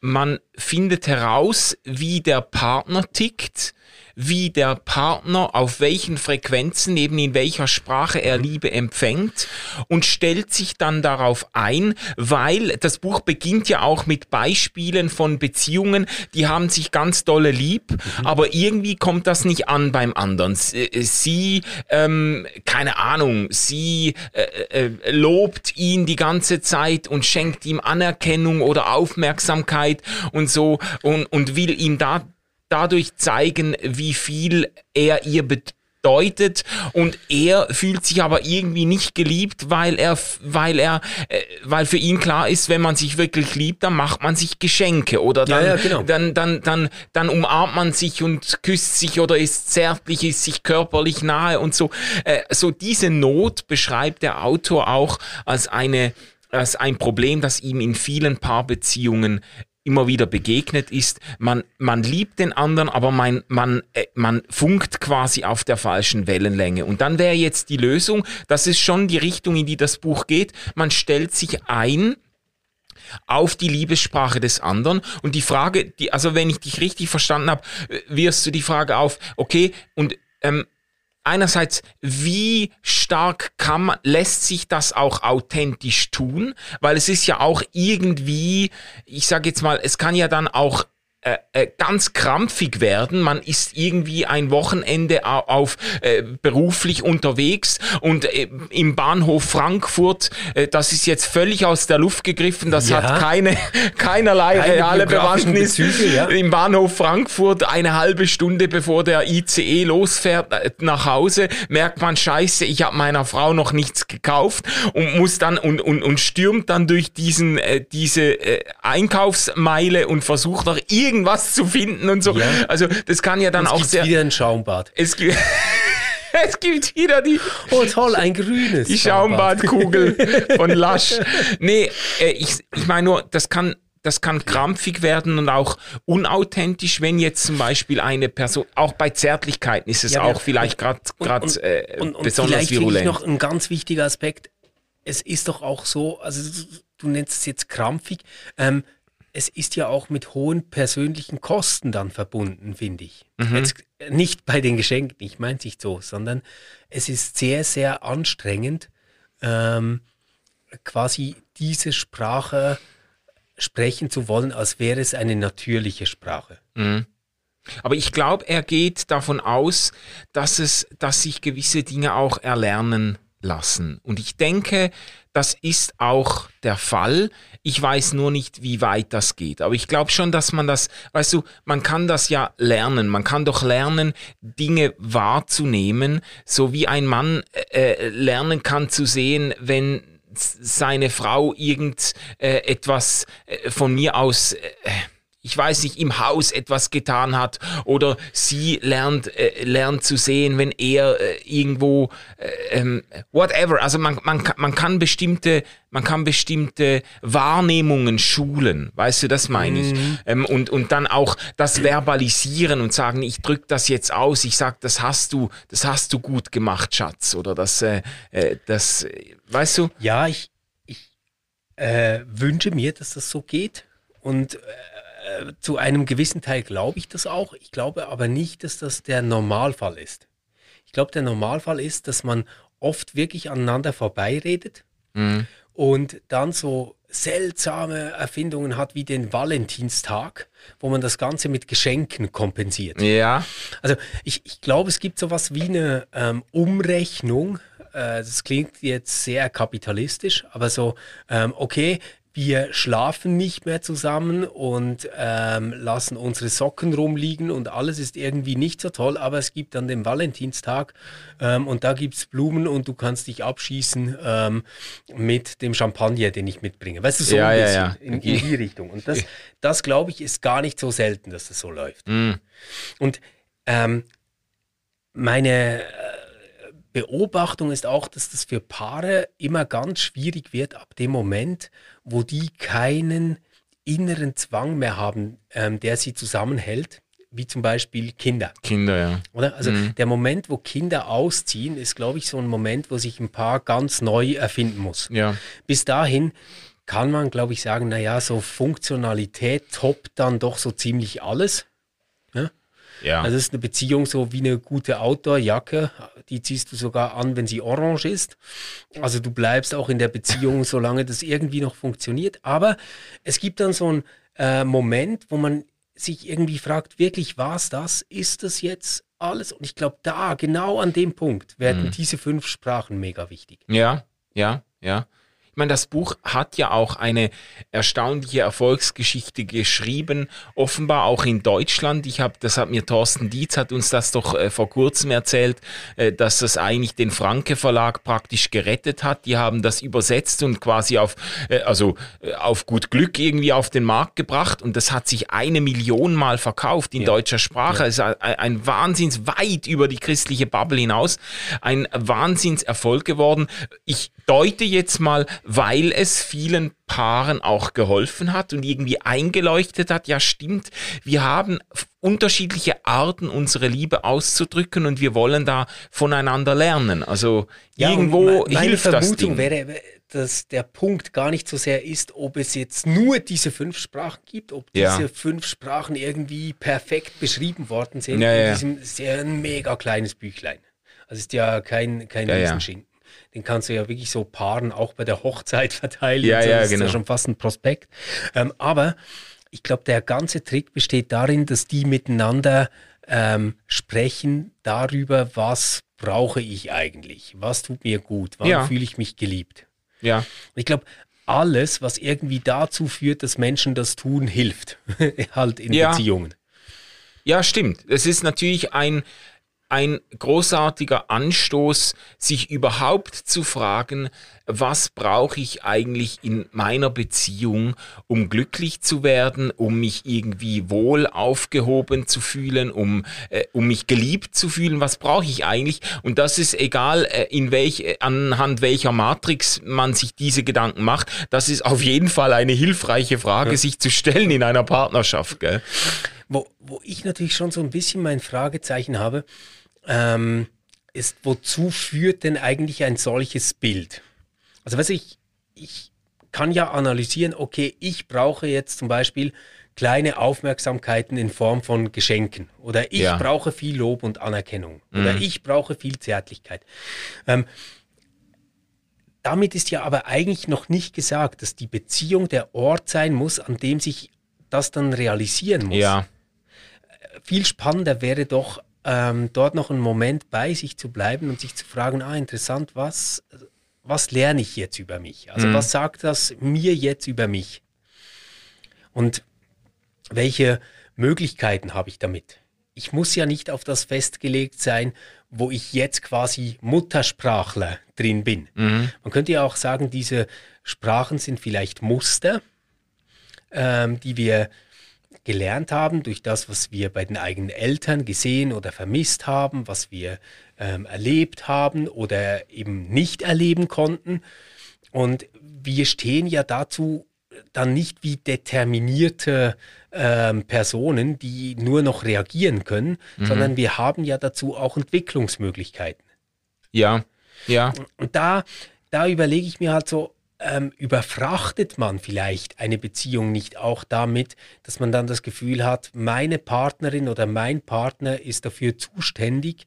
man findet heraus, wie der Partner tickt wie der Partner auf welchen Frequenzen, eben in welcher Sprache er Liebe empfängt und stellt sich dann darauf ein, weil das Buch beginnt ja auch mit Beispielen von Beziehungen, die haben sich ganz dolle lieb, mhm. aber irgendwie kommt das nicht an beim anderen. Äh, sie, ähm, keine Ahnung, sie äh, äh, lobt ihn die ganze Zeit und schenkt ihm Anerkennung oder Aufmerksamkeit und so und, und will ihm da dadurch zeigen, wie viel er ihr bedeutet und er fühlt sich aber irgendwie nicht geliebt, weil er, weil er, äh, weil für ihn klar ist, wenn man sich wirklich liebt, dann macht man sich Geschenke oder dann, ja, ja, genau. dann, dann, dann, dann umarmt man sich und küsst sich oder ist zärtlich, ist sich körperlich nahe und so. Äh, so diese Not beschreibt der Autor auch als eine als ein Problem, das ihm in vielen Paarbeziehungen immer wieder begegnet ist, man, man liebt den anderen, aber man, man, äh, man funkt quasi auf der falschen Wellenlänge. Und dann wäre jetzt die Lösung, das ist schon die Richtung, in die das Buch geht, man stellt sich ein, auf die Liebessprache des anderen. Und die Frage, die, also wenn ich dich richtig verstanden habe, äh, wirst du die Frage auf, okay, und ähm, einerseits, wie stark kann man, lässt sich das auch authentisch tun? Weil es ist ja auch irgendwie, ich sage jetzt mal, es kann ja dann auch äh, äh, ganz krampfig werden. Man ist irgendwie ein Wochenende auf äh, beruflich unterwegs und äh, im Bahnhof Frankfurt, äh, das ist jetzt völlig aus der Luft gegriffen, das ja. hat keine keinerlei keine reale Bewandtnis. Bezüge, ja. Im Bahnhof Frankfurt eine halbe Stunde bevor der ICE losfährt äh, nach Hause, merkt man Scheiße, ich habe meiner Frau noch nichts gekauft und muss dann und und, und stürmt dann durch diesen äh, diese äh, Einkaufsmeile und versucht noch irgendwie irgendwas zu finden und so. Ja. Also das kann ja dann es auch sehr. wieder ein Schaumbad. Es gibt (laughs) es gibt wieder die. Oh, toll, ein grünes. Die Schaumbadkugel (laughs) von Lasch. Nee, äh, ich, ich meine nur, das kann, das kann krampfig werden und auch unauthentisch, wenn jetzt zum Beispiel eine Person, auch bei Zärtlichkeiten ist es ja, auch vielleicht gerade äh, und, und, besonders vielleicht virulent. Noch ein ganz wichtiger Aspekt. Es ist doch auch so, also du nennst es jetzt krampfig. Ähm, es ist ja auch mit hohen persönlichen Kosten dann verbunden, finde ich. Mhm. Jetzt nicht bei den Geschenken, ich meine es nicht so, sondern es ist sehr, sehr anstrengend, ähm, quasi diese Sprache sprechen zu wollen, als wäre es eine natürliche Sprache. Mhm. Aber ich glaube, er geht davon aus, dass es, dass sich gewisse Dinge auch erlernen lassen. Und ich denke, das ist auch der Fall. Ich weiß nur nicht, wie weit das geht. Aber ich glaube schon, dass man das, weißt du, man kann das ja lernen. Man kann doch lernen, Dinge wahrzunehmen, so wie ein Mann äh, lernen kann zu sehen, wenn seine Frau irgend äh, äh, von mir aus äh, ich weiß nicht, im Haus etwas getan hat oder sie lernt, äh, lernt zu sehen, wenn er äh, irgendwo, äh, ähm, whatever. Also man, man, man kann bestimmte, man kann bestimmte Wahrnehmungen schulen, weißt du, das meine ich. Mhm. Ähm, und, und dann auch das verbalisieren und sagen, ich drück das jetzt aus, ich sag, das hast du, das hast du gut gemacht, Schatz. Oder das, äh, äh das, weißt du? Ja, ich, ich äh, wünsche mir, dass das so geht. Und äh, zu einem gewissen Teil glaube ich das auch. Ich glaube aber nicht, dass das der Normalfall ist. Ich glaube, der Normalfall ist, dass man oft wirklich aneinander vorbeiredet mhm. und dann so seltsame Erfindungen hat wie den Valentinstag, wo man das Ganze mit Geschenken kompensiert. Ja. Also ich, ich glaube, es gibt sowas wie eine ähm, Umrechnung. Äh, das klingt jetzt sehr kapitalistisch, aber so, ähm, okay, wir schlafen nicht mehr zusammen und ähm, lassen unsere Socken rumliegen und alles ist irgendwie nicht so toll, aber es gibt dann den Valentinstag ähm, und da gibt es Blumen und du kannst dich abschießen ähm, mit dem Champagner, den ich mitbringe. Weißt du, so ja, ein bisschen ja, ja. In, in, die Richtung. Und das, (laughs) das glaube ich, ist gar nicht so selten, dass das so läuft. Mm. Und ähm, meine äh, Beobachtung ist auch, dass das für Paare immer ganz schwierig wird ab dem Moment, wo die keinen inneren Zwang mehr haben, ähm, der sie zusammenhält, wie zum Beispiel Kinder. Kinder, ja. Oder? Also mhm. der Moment, wo Kinder ausziehen, ist, glaube ich, so ein Moment, wo sich ein Paar ganz neu erfinden muss. Ja. Bis dahin kann man, glaube ich, sagen, naja, so Funktionalität toppt dann doch so ziemlich alles. Ja? Ja. Also es ist eine Beziehung so wie eine gute Outdoor-Jacke. Die ziehst du sogar an, wenn sie orange ist. Also du bleibst auch in der Beziehung, (laughs) solange das irgendwie noch funktioniert. Aber es gibt dann so einen äh, Moment, wo man sich irgendwie fragt, wirklich war es das? Ist das jetzt alles? Und ich glaube, da, genau an dem Punkt, werden mhm. diese fünf Sprachen mega wichtig. Ja, ja, ja. Ich meine, das Buch hat ja auch eine erstaunliche Erfolgsgeschichte geschrieben, offenbar auch in Deutschland. Ich habe, das hat mir Thorsten Dietz hat uns das doch äh, vor kurzem erzählt, äh, dass das eigentlich den Franke Verlag praktisch gerettet hat. Die haben das übersetzt und quasi auf, äh, also äh, auf gut Glück irgendwie auf den Markt gebracht und das hat sich eine Million Mal verkauft in ja. deutscher Sprache. Ja. Es ist ein, ein Wahnsinns weit über die christliche Bubble hinaus, ein Wahnsinnserfolg geworden. Ich deute jetzt mal, weil es vielen Paaren auch geholfen hat und irgendwie eingeleuchtet hat, ja stimmt, wir haben unterschiedliche Arten, unsere Liebe auszudrücken und wir wollen da voneinander lernen. Also ja, irgendwo meine hilft Vermutung das Ding. wäre, dass der Punkt gar nicht so sehr ist, ob es jetzt nur diese fünf Sprachen gibt, ob diese ja. fünf Sprachen irgendwie perfekt beschrieben worden sind ja, in diesem sehr mega kleines Büchlein. Also ist ja kein, kein ja, Riesenschinken den kannst du ja wirklich so paaren, auch bei der Hochzeit verteilen. Ja, so. ja, das genau. ist ja schon fast ein Prospekt. Ähm, aber ich glaube, der ganze Trick besteht darin, dass die miteinander ähm, sprechen darüber, was brauche ich eigentlich, was tut mir gut, wann ja. fühle ich mich geliebt. Ja. Ich glaube, alles, was irgendwie dazu führt, dass Menschen das tun, hilft. (laughs) halt in ja. Beziehungen. Ja, stimmt. Es ist natürlich ein, ein großartiger Anstoß, sich überhaupt zu fragen, was brauche ich eigentlich in meiner Beziehung, um glücklich zu werden, um mich irgendwie wohl aufgehoben zu fühlen, um, äh, um mich geliebt zu fühlen, was brauche ich eigentlich? Und das ist egal, äh, in welch, äh, anhand welcher Matrix man sich diese Gedanken macht, das ist auf jeden Fall eine hilfreiche Frage, ja. sich zu stellen in einer Partnerschaft. Gell? Wo, wo ich natürlich schon so ein bisschen mein Fragezeichen habe, ähm, ist, wozu führt denn eigentlich ein solches Bild? Also was ich, ich kann ja analysieren, okay, ich brauche jetzt zum Beispiel kleine Aufmerksamkeiten in Form von Geschenken oder ich ja. brauche viel Lob und Anerkennung mhm. oder ich brauche viel Zärtlichkeit. Ähm, damit ist ja aber eigentlich noch nicht gesagt, dass die Beziehung der Ort sein muss, an dem sich das dann realisieren muss. Ja. Viel spannender wäre doch, ähm, dort noch einen Moment bei sich zu bleiben und sich zu fragen, ah, interessant, was, was lerne ich jetzt über mich? Also mhm. was sagt das mir jetzt über mich? Und welche Möglichkeiten habe ich damit? Ich muss ja nicht auf das festgelegt sein, wo ich jetzt quasi Muttersprachler drin bin. Mhm. Man könnte ja auch sagen, diese Sprachen sind vielleicht Muster, ähm, die wir gelernt haben durch das, was wir bei den eigenen Eltern gesehen oder vermisst haben, was wir ähm, erlebt haben oder eben nicht erleben konnten. Und wir stehen ja dazu dann nicht wie determinierte ähm, Personen, die nur noch reagieren können, mhm. sondern wir haben ja dazu auch Entwicklungsmöglichkeiten. Ja, ja. Und da, da überlege ich mir halt so, ähm, überfrachtet man vielleicht eine Beziehung nicht auch damit, dass man dann das Gefühl hat, meine Partnerin oder mein Partner ist dafür zuständig,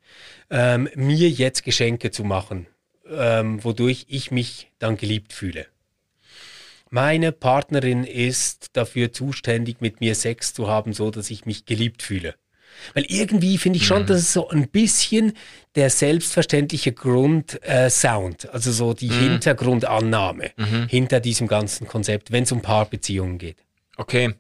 ähm, mir jetzt Geschenke zu machen, ähm, wodurch ich mich dann geliebt fühle. Meine Partnerin ist dafür zuständig, mit mir Sex zu haben, so dass ich mich geliebt fühle. Weil irgendwie finde ich schon, mhm. dass es so ein bisschen der selbstverständliche Grundsound, äh, also so die mhm. Hintergrundannahme mhm. hinter diesem ganzen Konzept, wenn es um Paarbeziehungen geht. Okay.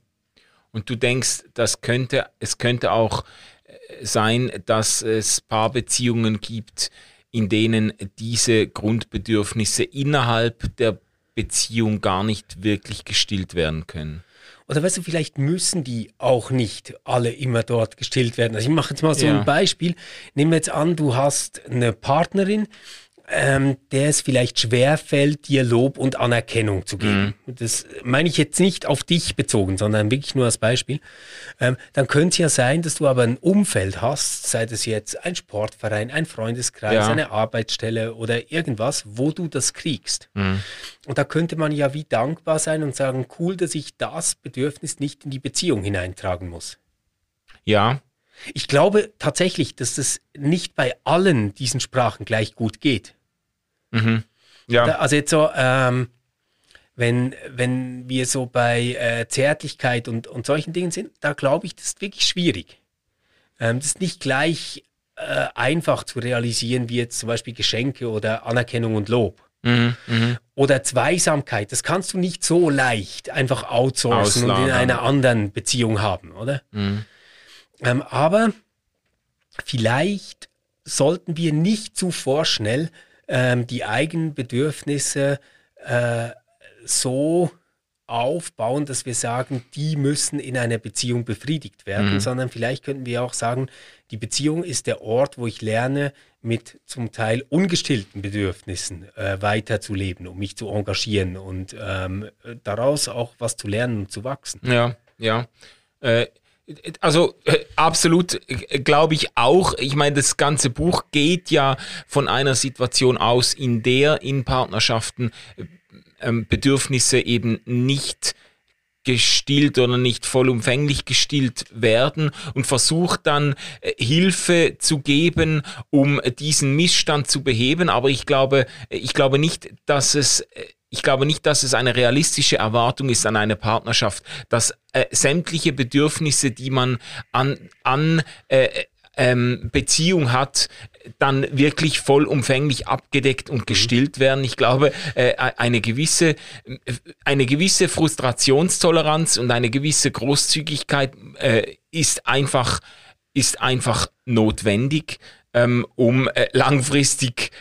Und du denkst, das könnte, es könnte auch äh, sein, dass es Paarbeziehungen gibt, in denen diese Grundbedürfnisse innerhalb der Beziehung gar nicht wirklich gestillt werden können. Oder weißt du, vielleicht müssen die auch nicht alle immer dort gestillt werden. Also ich mache jetzt mal so ja. ein Beispiel. Nehmen wir jetzt an, du hast eine Partnerin, ähm, der es vielleicht schwer fällt, dir Lob und Anerkennung zu geben. Mhm. Das meine ich jetzt nicht auf dich bezogen, sondern wirklich nur als Beispiel. Ähm, dann könnte es ja sein, dass du aber ein Umfeld hast, sei das jetzt ein Sportverein, ein Freundeskreis, ja. eine Arbeitsstelle oder irgendwas, wo du das kriegst. Mhm. Und da könnte man ja wie dankbar sein und sagen, cool, dass ich das Bedürfnis nicht in die Beziehung hineintragen muss. Ja, ich glaube tatsächlich, dass das nicht bei allen diesen Sprachen gleich gut geht. Mhm. Ja. Also jetzt so, ähm, wenn, wenn wir so bei äh, Zärtlichkeit und, und solchen Dingen sind, da glaube ich, das ist wirklich schwierig. Ähm, das ist nicht gleich äh, einfach zu realisieren, wie jetzt zum Beispiel Geschenke oder Anerkennung und Lob. Mhm, mh. Oder Zweisamkeit, das kannst du nicht so leicht einfach outsourcen Auslagern. und in einer anderen Beziehung haben, oder? Mhm. Ähm, aber vielleicht sollten wir nicht zu vorschnell ähm, die eigenen Bedürfnisse äh, so aufbauen, dass wir sagen, die müssen in einer Beziehung befriedigt werden, mhm. sondern vielleicht könnten wir auch sagen, die Beziehung ist der Ort, wo ich lerne, mit zum Teil ungestillten Bedürfnissen äh, weiterzuleben, um mich zu engagieren und ähm, daraus auch was zu lernen und zu wachsen. Ja, ja. Äh, also äh, absolut äh, glaube ich auch. Ich meine, das ganze Buch geht ja von einer Situation aus, in der in Partnerschaften äh, Bedürfnisse eben nicht gestillt oder nicht vollumfänglich gestillt werden und versucht dann äh, Hilfe zu geben, um diesen Missstand zu beheben. Aber ich glaube, ich glaube nicht, dass es ich glaube nicht, dass es eine realistische Erwartung ist an eine Partnerschaft, dass äh, sämtliche Bedürfnisse, die man an, an äh, ähm, Beziehung hat, dann wirklich vollumfänglich abgedeckt und mhm. gestillt werden. Ich glaube, äh, eine gewisse, eine gewisse Frustrationstoleranz und eine gewisse Großzügigkeit äh, ist einfach, ist einfach notwendig, ähm, um äh, langfristig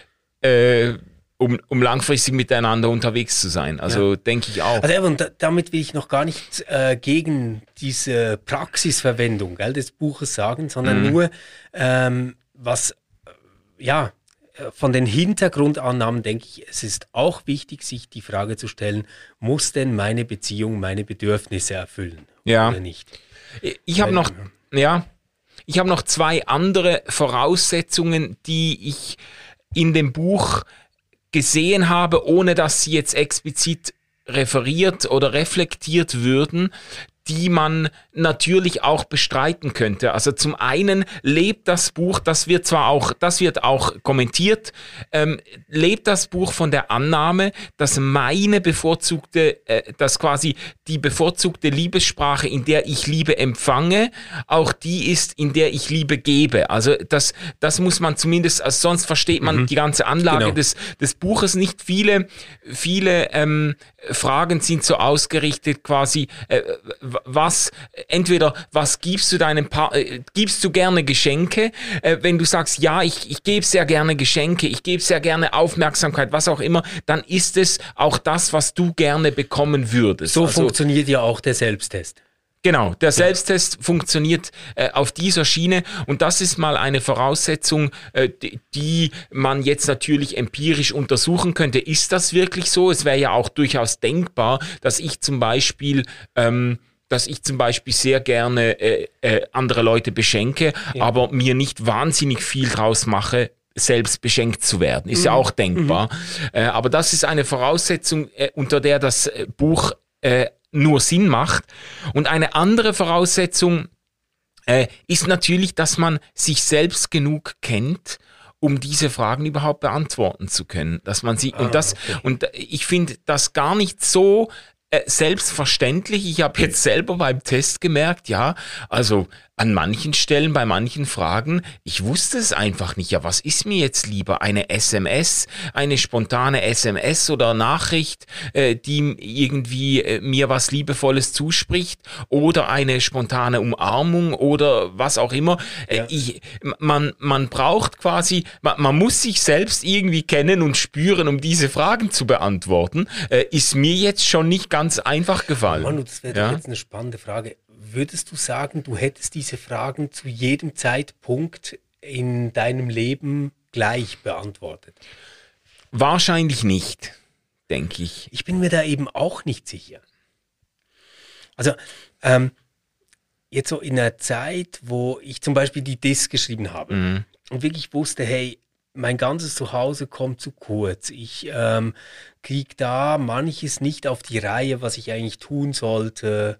äh, um, um langfristig miteinander unterwegs zu sein. Also ja. denke ich auch. Also und damit will ich noch gar nicht äh, gegen diese Praxisverwendung gell, des Buches sagen, sondern mhm. nur, ähm, was, äh, ja, von den Hintergrundannahmen denke ich, es ist auch wichtig, sich die Frage zu stellen, muss denn meine Beziehung meine Bedürfnisse erfüllen ja. oder nicht? Ich habe noch, ja, ich habe noch zwei andere Voraussetzungen, die ich in dem Buch gesehen habe, ohne dass sie jetzt explizit referiert oder reflektiert würden, die man natürlich auch bestreiten könnte. Also zum einen lebt das Buch, das wird zwar auch, das wird auch kommentiert, ähm, lebt das Buch von der Annahme, dass meine bevorzugte, äh, dass quasi die bevorzugte Liebessprache, in der ich Liebe empfange, auch die ist, in der ich Liebe gebe. Also das, das muss man zumindest, also sonst versteht man mhm. die ganze Anlage genau. des, des Buches nicht. Viele, viele ähm, Fragen sind so ausgerichtet quasi, äh, was, entweder was gibst du deinem Partner, äh, gibst du gerne Geschenke, äh, wenn du sagst, ja, ich, ich gebe sehr gerne Geschenke, ich gebe sehr gerne Aufmerksamkeit, was auch immer, dann ist es auch das, was du gerne bekommen würdest. So also, funktioniert ja auch der Selbsttest. Genau, der Selbsttest funktioniert äh, auf dieser Schiene und das ist mal eine Voraussetzung, äh, die, die, man jetzt natürlich empirisch untersuchen könnte. Ist das wirklich so? Es wäre ja auch durchaus denkbar, dass ich zum Beispiel ähm, dass ich zum Beispiel sehr gerne äh, äh, andere Leute beschenke, ja. aber mir nicht wahnsinnig viel draus mache, selbst beschenkt zu werden. Ist mhm. ja auch denkbar. Mhm. Äh, aber das ist eine Voraussetzung, äh, unter der das äh, Buch äh, nur Sinn macht. Und eine andere Voraussetzung ist natürlich, dass man sich selbst genug kennt, um diese Fragen überhaupt beantworten zu können. Dass man sie, ah, und das, okay. und ich finde das gar nicht so selbstverständlich. Ich habe jetzt selber beim Test gemerkt, ja, also an manchen Stellen, bei manchen Fragen, ich wusste es einfach nicht. Ja, was ist mir jetzt lieber? Eine SMS, eine spontane SMS oder Nachricht, äh, die irgendwie äh, mir was Liebevolles zuspricht oder eine spontane Umarmung oder was auch immer. Äh, ja. ich, man, man braucht quasi, man, man, muss sich selbst irgendwie kennen und spüren, um diese Fragen zu beantworten. Äh, ist mir jetzt schon nicht ganz einfach gefallen. Manu, das wäre ja? jetzt eine spannende Frage würdest du sagen, du hättest diese Fragen zu jedem Zeitpunkt in deinem Leben gleich beantwortet? Wahrscheinlich nicht, denke ich. Ich bin mir da eben auch nicht sicher. Also, ähm, jetzt so in einer Zeit, wo ich zum Beispiel die Disk geschrieben habe mhm. und wirklich wusste, hey, mein ganzes Zuhause kommt zu kurz. Ich ähm, kriege da manches nicht auf die Reihe, was ich eigentlich tun sollte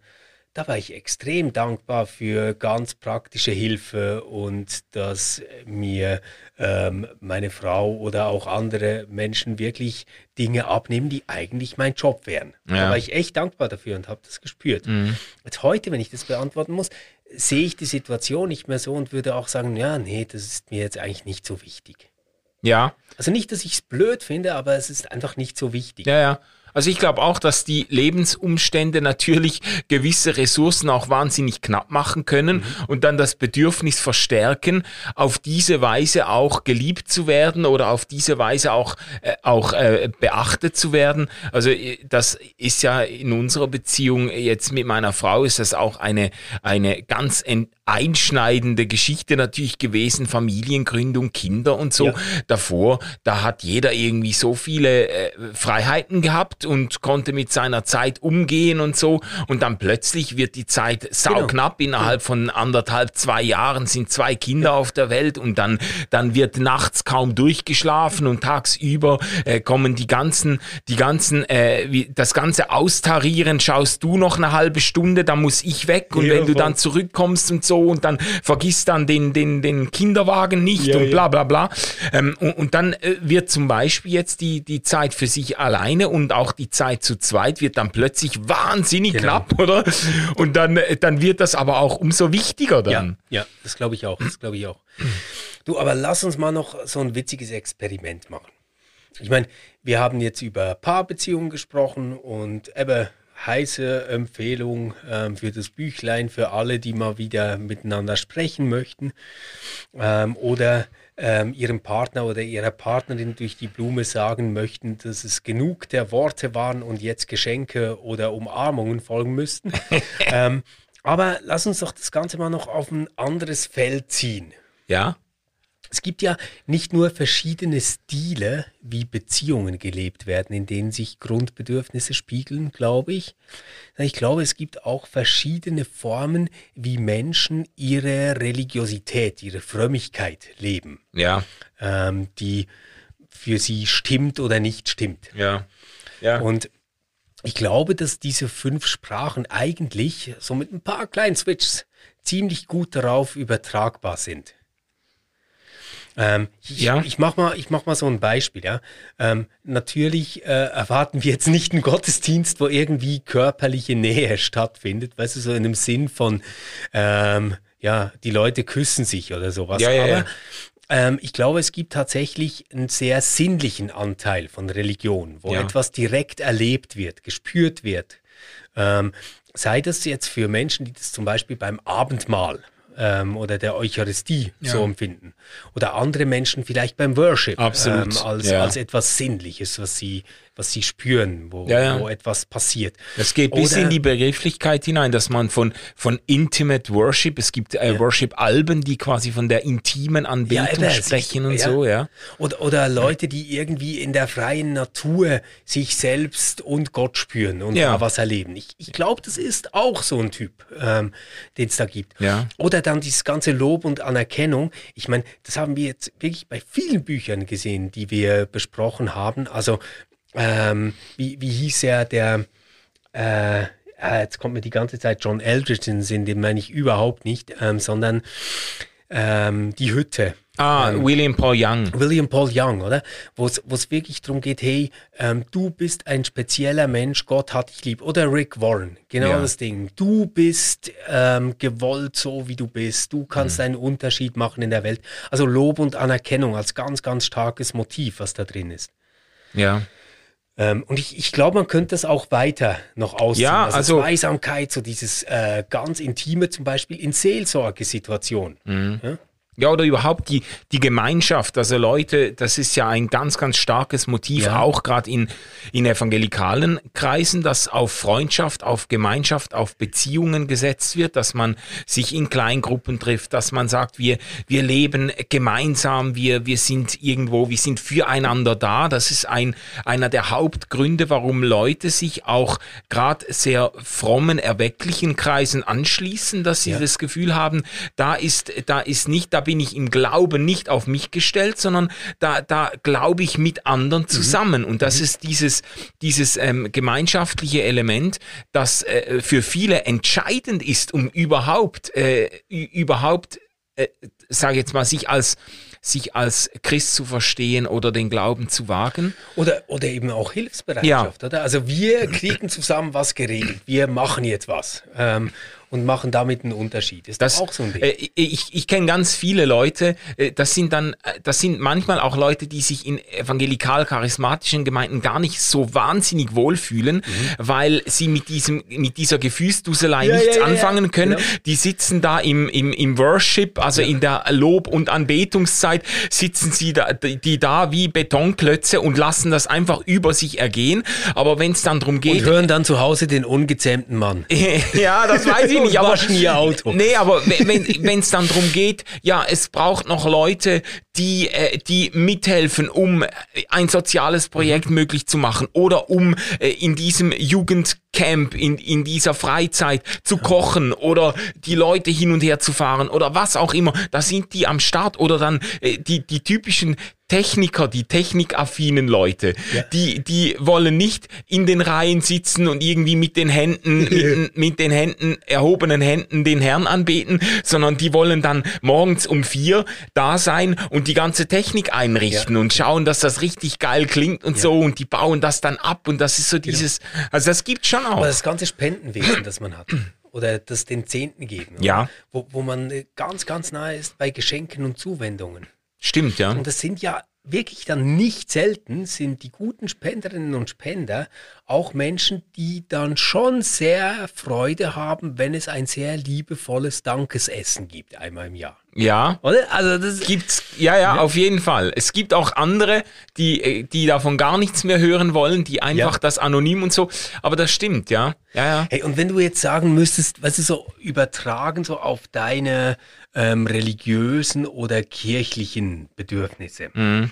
da war ich extrem dankbar für ganz praktische Hilfe und dass mir ähm, meine Frau oder auch andere Menschen wirklich Dinge abnehmen, die eigentlich mein Job wären. Ja. Da war ich echt dankbar dafür und habe das gespürt. Mhm. Jetzt heute, wenn ich das beantworten muss, sehe ich die Situation nicht mehr so und würde auch sagen, ja, nee, das ist mir jetzt eigentlich nicht so wichtig. Ja. Also nicht, dass ich es blöd finde, aber es ist einfach nicht so wichtig. Ja, ja. Also ich glaube auch, dass die Lebensumstände natürlich gewisse Ressourcen auch wahnsinnig knapp machen können mhm. und dann das Bedürfnis verstärken, auf diese Weise auch geliebt zu werden oder auf diese Weise auch, äh, auch äh, beachtet zu werden. Also äh, das ist ja in unserer Beziehung jetzt mit meiner Frau ist das auch eine, eine ganz einschneidende Geschichte natürlich gewesen, Familiengründung, Kinder und so. Ja. Davor, da hat jeder irgendwie so viele äh, Freiheiten gehabt und konnte mit seiner Zeit umgehen und so. Und dann plötzlich wird die Zeit sauknapp. Genau. Innerhalb von anderthalb, zwei Jahren sind zwei Kinder auf der Welt und dann, dann wird nachts kaum durchgeschlafen und tagsüber äh, kommen die ganzen, die ganzen, äh, wie, das ganze Austarieren, schaust du noch eine halbe Stunde, dann muss ich weg und ja, wenn du dann zurückkommst und so und dann vergisst dann den, den, den Kinderwagen nicht ja, und bla bla bla. Ähm, und, und dann äh, wird zum Beispiel jetzt die, die Zeit für sich alleine und auch die Zeit zu zweit wird dann plötzlich wahnsinnig genau. knapp, oder? Und dann, dann wird das aber auch umso wichtiger dann. Ja, ja das glaube ich auch. Das glaube ich auch. Du, aber lass uns mal noch so ein witziges Experiment machen. Ich meine, wir haben jetzt über Paarbeziehungen gesprochen und eben heiße Empfehlung ähm, für das Büchlein für alle, die mal wieder miteinander sprechen möchten ähm, oder ähm, ihrem Partner oder ihrer Partnerin durch die Blume sagen möchten, dass es genug der Worte waren und jetzt Geschenke oder Umarmungen folgen müssten. (laughs) Ähm, aber lass uns doch das Ganze mal noch auf ein anderes Feld ziehen. Ja. Es gibt ja nicht nur verschiedene Stile, wie Beziehungen gelebt werden, in denen sich Grundbedürfnisse spiegeln, glaube ich. Ich glaube, es gibt auch verschiedene Formen, wie Menschen ihre Religiosität, ihre Frömmigkeit leben. Ja. Ähm, die für sie stimmt oder nicht stimmt. Ja. Ja. Und ich glaube, dass diese fünf Sprachen eigentlich so mit ein paar kleinen Switches ziemlich gut darauf übertragbar sind. Ähm, ich, ja. ich mache mal, ich mach mal so ein Beispiel. Ja? Ähm, natürlich äh, erwarten wir jetzt nicht einen Gottesdienst, wo irgendwie körperliche Nähe stattfindet, weißt du, so in dem Sinn von, ähm, ja, die Leute küssen sich oder sowas. Ja, ja, Aber. Ähm, ich glaube, es gibt tatsächlich einen sehr sinnlichen Anteil von Religion, wo ja. etwas direkt erlebt wird, gespürt wird. Ähm, sei das jetzt für Menschen, die das zum Beispiel beim Abendmahl ähm, oder der Eucharistie ja. so empfinden. Oder andere Menschen vielleicht beim Worship ähm, als, ja. als etwas Sinnliches, was sie was sie spüren, wo, ja, wo etwas passiert. Es geht bis Oder, in die Begrifflichkeit hinein, dass man von, von Intimate Worship, es gibt äh. Worship-Alben, die quasi von der intimen Anbetung sprechen und so, ja. Oder, oder Leute, die irgendwie in der freien Natur sich selbst und Gott spüren und was erleben. Ich, ich glaube, das ist auch so ein Typ, ähm, den es da gibt. Oder dann dieses ganze Lob und Anerkennung. Ich meine, das haben wir jetzt wirklich bei vielen Büchern gesehen, die wir besprochen haben. Also ähm, wie, wie hieß er, der, äh, jetzt kommt mir die ganze Zeit John Eldridge in den Sinn, den meine ich überhaupt nicht, ähm, sondern ähm, die Hütte. Ah, ähm, William Paul Young. William Paul Young, oder? Wo es wirklich darum geht, hey, ähm, du bist ein spezieller Mensch, Gott hat dich lieb. Oder Rick Warren, genau ja. das Ding. Du bist ähm, gewollt so, wie du bist. Du kannst mhm. einen Unterschied machen in der Welt. Also Lob und Anerkennung als ganz, ganz starkes Motiv, was da drin ist. Ja. Ähm, und ich, ich glaube, man könnte das auch weiter noch ausziehen. Ja, also, also Zweisamkeit, so dieses äh, ganz Intime zum Beispiel in Seelsorgesituationen. Mhm. Ja? Ja, oder überhaupt die, die Gemeinschaft. Also Leute, das ist ja ein ganz, ganz starkes Motiv, ja. auch gerade in, in evangelikalen Kreisen, dass auf Freundschaft, auf Gemeinschaft, auf Beziehungen gesetzt wird, dass man sich in Kleingruppen trifft, dass man sagt, wir, wir leben gemeinsam, wir, wir sind irgendwo, wir sind füreinander da. Das ist ein, einer der Hauptgründe, warum Leute sich auch gerade sehr frommen, erwecklichen Kreisen anschließen, dass sie ja. das Gefühl haben, da ist, da ist nicht, da bin ich im Glauben nicht auf mich gestellt, sondern da, da glaube ich mit anderen mhm. zusammen. Mhm. Und das mhm. ist dieses, dieses ähm, gemeinschaftliche Element, das äh, für viele entscheidend ist, um überhaupt, äh, überhaupt, äh, sage jetzt mal, sich als sich als Christ zu verstehen oder den Glauben zu wagen. Oder, oder eben auch Hilfsbereitschaft, ja. oder? Also wir kriegen zusammen was geregelt, wir machen jetzt was. Ähm, und machen damit einen Unterschied. Ist das auch so ein Ding. Äh, ich ich kenne ganz viele Leute, äh, das sind dann, äh, das sind manchmal auch Leute, die sich in evangelikal-charismatischen Gemeinden gar nicht so wahnsinnig wohlfühlen, mhm. weil sie mit diesem, mit dieser Gefühlsduselei ja, nichts ja, ja, anfangen können. Genau. Die sitzen da im, im, im Worship, also in der Lob- und Anbetungszeit, sitzen sie da, die da wie Betonklötze und lassen das einfach über sich ergehen. Aber wenn es dann darum geht. Und hören dann zu Hause den ungezähmten Mann. (laughs) ja, das weiß ich nicht, aber ihr Auto. Nee, aber wenn es dann darum geht, ja, es braucht noch Leute, die, äh, die mithelfen, um ein soziales Projekt mhm. möglich zu machen oder um äh, in diesem Jugendcamp, in, in dieser Freizeit zu kochen oder die Leute hin und her zu fahren oder was auch immer. Da sind die am Start oder dann äh, die, die typischen Techniker, die technikaffinen Leute, ja. die, die wollen nicht in den Reihen sitzen und irgendwie mit den Händen, (laughs) mit, mit, den Händen, erhobenen Händen den Herrn anbeten, sondern die wollen dann morgens um vier da sein und die ganze Technik einrichten ja. und schauen, dass das richtig geil klingt und ja. so und die bauen das dann ab und das ist so genau. dieses, also das gibt schon auch. Aber das ganze Spendenwesen, das man hat oder das den Zehnten geben, ja. Wo, wo man ganz, ganz nahe ist bei Geschenken und Zuwendungen. Stimmt, ja. Und das sind ja wirklich dann nicht selten sind die guten Spenderinnen und Spender auch Menschen, die dann schon sehr Freude haben, wenn es ein sehr liebevolles Dankesessen gibt, einmal im Jahr. Ja. Oder? Also das gibt's, ja, ja, ja, auf jeden Fall. Es gibt auch andere, die, äh, die davon gar nichts mehr hören wollen, die einfach ja. das anonym und so. Aber das stimmt, ja. Ja, ja. Hey, und wenn du jetzt sagen müsstest, was ist so übertragen so auf deine ähm, religiösen oder kirchlichen Bedürfnisse. Mhm.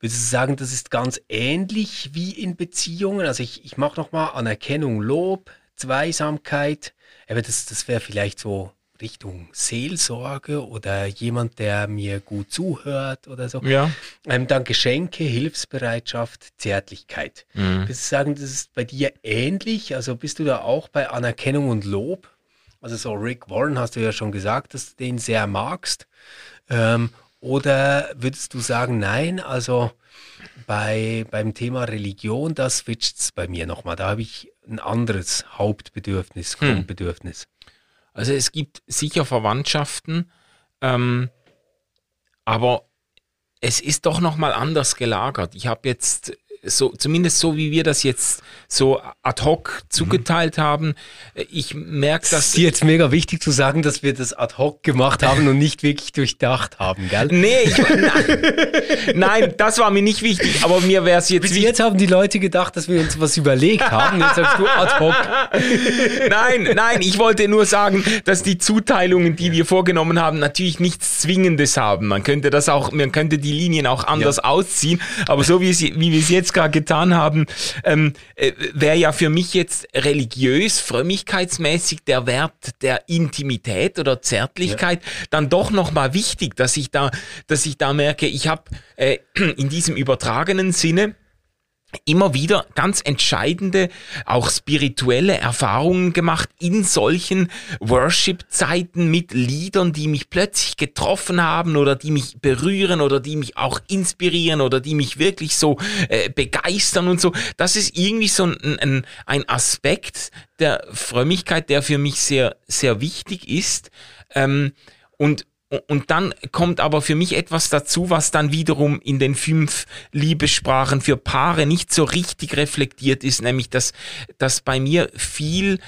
Würdest du sagen, das ist ganz ähnlich wie in Beziehungen? Also ich, ich mache nochmal Anerkennung, Lob, Zweisamkeit. Aber das, das wäre vielleicht so Richtung Seelsorge oder jemand, der mir gut zuhört oder so. Ja. Ähm, dann Geschenke, Hilfsbereitschaft, Zärtlichkeit. Mhm. Würdest du sagen, das ist bei dir ähnlich? Also bist du da auch bei Anerkennung und Lob? Also so Rick Warren hast du ja schon gesagt, dass du den sehr magst. Ähm, oder würdest du sagen, nein, also bei, beim Thema Religion, da switcht es bei mir nochmal. Da habe ich ein anderes Hauptbedürfnis, hm. Also es gibt sicher Verwandtschaften, ähm, aber es ist doch nochmal anders gelagert. Ich habe jetzt so, zumindest so wie wir das jetzt so ad hoc zugeteilt mhm. haben. Ich merke, dass. Es ist jetzt mega wichtig zu sagen, dass wir das ad hoc gemacht haben und nicht wirklich durchdacht haben, gell? Nee, ich, nein, nein, das war mir nicht wichtig, aber mir wäre es jetzt. Bis jetzt haben die Leute gedacht, dass wir uns was überlegt haben. Jetzt sagst du ad hoc. Nein, nein, ich wollte nur sagen, dass die Zuteilungen, die wir vorgenommen haben, natürlich nichts Zwingendes haben. Man könnte das auch, man könnte die Linien auch anders ja. ausziehen, aber so wie, es, wie wir es jetzt gerade getan haben, ähm, äh, wäre ja für mich jetzt religiös, frömmigkeitsmäßig der Wert der Intimität oder Zärtlichkeit ja. dann doch nochmal wichtig, dass ich da, dass ich da merke, ich habe äh, in diesem übertragenen Sinne immer wieder ganz entscheidende, auch spirituelle Erfahrungen gemacht in solchen Worship-Zeiten mit Liedern, die mich plötzlich getroffen haben oder die mich berühren oder die mich auch inspirieren oder die mich wirklich so äh, begeistern und so. Das ist irgendwie so ein, ein, ein Aspekt der Frömmigkeit, der für mich sehr, sehr wichtig ist. Ähm, und und dann kommt aber für mich etwas dazu, was dann wiederum in den fünf Liebessprachen für Paare nicht so richtig reflektiert ist, nämlich dass, dass bei mir viel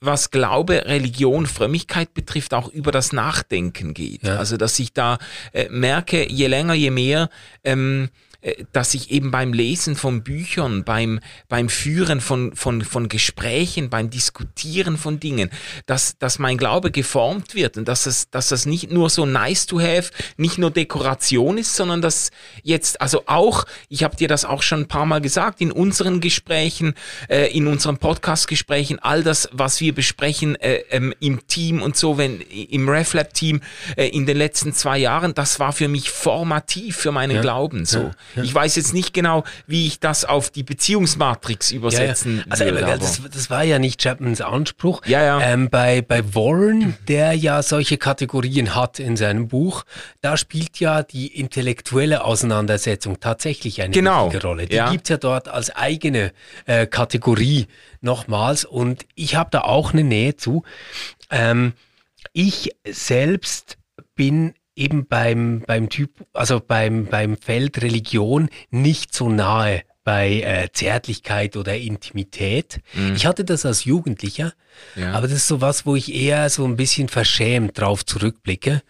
was Glaube, Religion, Frömmigkeit betrifft, auch über das Nachdenken geht. Ja. Also dass ich da äh, merke, je länger, je mehr ähm, äh, dass ich eben beim Lesen von Büchern, beim, beim Führen von, von, von Gesprächen, beim Diskutieren von Dingen, dass, dass mein Glaube geformt wird und dass es, dass das nicht nur so nice to have, nicht nur Dekoration ist, sondern dass jetzt, also auch, ich habe dir das auch schon ein paar Mal gesagt, in unseren Gesprächen, äh, in unseren Podcast-Gesprächen, all das, was wir besprechen äh, ähm, im Team und so, wenn im RefLab-Team äh, in den letzten zwei Jahren, das war für mich formativ für meinen ja. Glauben so. Ja. Ich weiß jetzt nicht genau, wie ich das auf die Beziehungsmatrix übersetzen ja. Also, will. Das, das, war ja nicht Chapmans Anspruch. Ja, ja. Ähm, bei, bei Warren, der ja solche Kategorien hat in seinem Buch, da spielt ja die intellektuelle Auseinandersetzung tatsächlich eine genau. wichtige Rolle. Die ja. gibt's ja dort als eigene äh, Kategorie nochmals. Und ich habe da auch eine Nähe zu. Ähm, ich selbst bin eben beim, beim Typ, also beim, beim Feld Religion nicht so nahe bei äh, Zärtlichkeit oder Intimität. Mhm. Ich hatte das als Jugendlicher, ja. aber das ist so was, wo ich eher so ein bisschen verschämt drauf zurückblicke,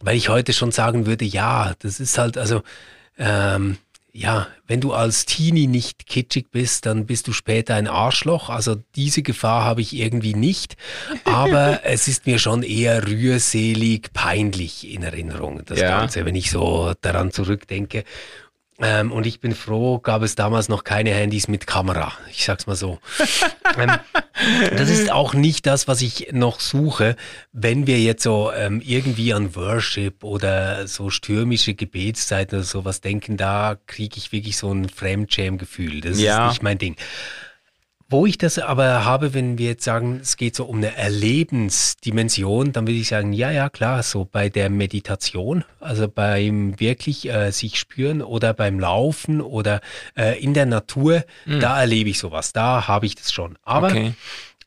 weil ich heute schon sagen würde, ja, das ist halt, also ähm, ja, wenn du als Teenie nicht kitschig bist, dann bist du später ein Arschloch. Also diese Gefahr habe ich irgendwie nicht. Aber (laughs) es ist mir schon eher rührselig, peinlich in Erinnerung, das ja. Ganze, wenn ich so daran zurückdenke. Ähm, und ich bin froh, gab es damals noch keine Handys mit Kamera. Ich sag's mal so. (laughs) ähm, das ist auch nicht das, was ich noch suche, wenn wir jetzt so ähm, irgendwie an Worship oder so stürmische Gebetszeiten oder sowas denken, da kriege ich wirklich so ein Fremdschäm-Gefühl. Das ja. ist nicht mein Ding. Wo ich das aber habe, wenn wir jetzt sagen, es geht so um eine Erlebensdimension, dann würde ich sagen, ja, ja, klar, so bei der Meditation, also beim wirklich äh, sich spüren oder beim Laufen oder äh, in der Natur, mhm. da erlebe ich sowas, da habe ich das schon. Aber okay.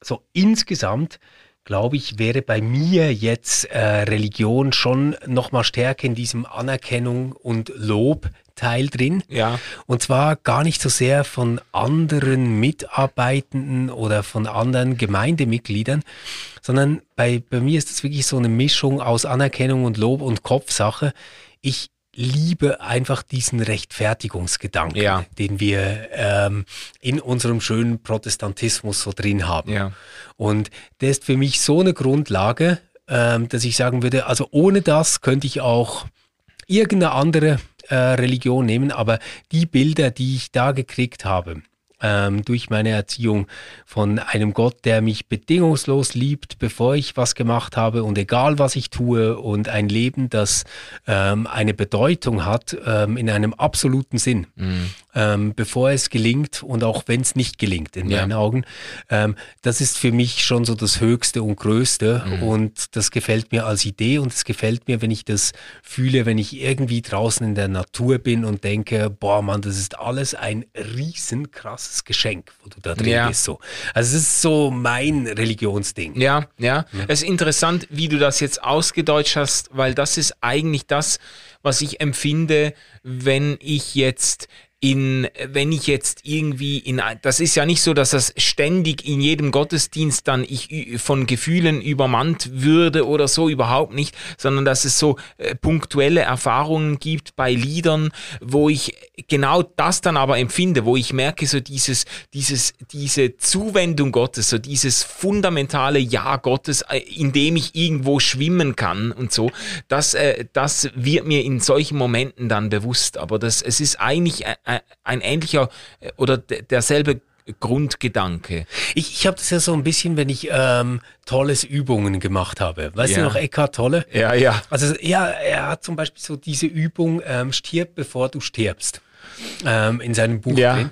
so insgesamt glaube ich, wäre bei mir jetzt äh, Religion schon noch mal stärker in diesem Anerkennung und Lob Teil drin. Ja. Und zwar gar nicht so sehr von anderen Mitarbeitenden oder von anderen Gemeindemitgliedern, sondern bei, bei mir ist das wirklich so eine Mischung aus Anerkennung und Lob und Kopfsache. Ich liebe einfach diesen Rechtfertigungsgedanken, ja. den wir ähm, in unserem schönen Protestantismus so drin haben. Ja. Und der ist für mich so eine Grundlage, ähm, dass ich sagen würde, also ohne das könnte ich auch irgendeine andere äh, Religion nehmen, aber die Bilder, die ich da gekriegt habe, ähm, durch meine Erziehung von einem Gott, der mich bedingungslos liebt, bevor ich was gemacht habe und egal was ich tue und ein Leben, das ähm, eine Bedeutung hat ähm, in einem absoluten Sinn, mhm. Ähm, bevor es gelingt und auch wenn es nicht gelingt in ja. meinen Augen. Ähm, das ist für mich schon so das Höchste und Größte mhm. und das gefällt mir als Idee und es gefällt mir, wenn ich das fühle, wenn ich irgendwie draußen in der Natur bin und denke, boah Mann, das ist alles ein riesen krass krasses Geschenk, wo du da drin ja. bist. So. Also es ist so mein Religionsding. Ja, ja, ja. Es ist interessant, wie du das jetzt ausgedeutscht hast, weil das ist eigentlich das, was ich empfinde, wenn ich jetzt in, wenn ich jetzt irgendwie in, das ist ja nicht so, dass das ständig in jedem Gottesdienst dann ich von Gefühlen übermannt würde oder so, überhaupt nicht, sondern dass es so äh, punktuelle Erfahrungen gibt bei Liedern, wo ich genau das dann aber empfinde, wo ich merke, so dieses, dieses, diese Zuwendung Gottes, so dieses fundamentale Ja Gottes, äh, in dem ich irgendwo schwimmen kann und so, das, äh, das wird mir in solchen Momenten dann bewusst, aber das, es ist eigentlich ein ähnlicher äh, oder derselbe Grundgedanke. Ich, ich habe das ja so ein bisschen, wenn ich ähm, tolles Übungen gemacht habe. Weißt ja. du noch Eckhart Tolle? Ja, ja. Also ja, er hat zum Beispiel so diese Übung, ähm, stirb bevor du stirbst, ähm, in seinem Buch ja. drin,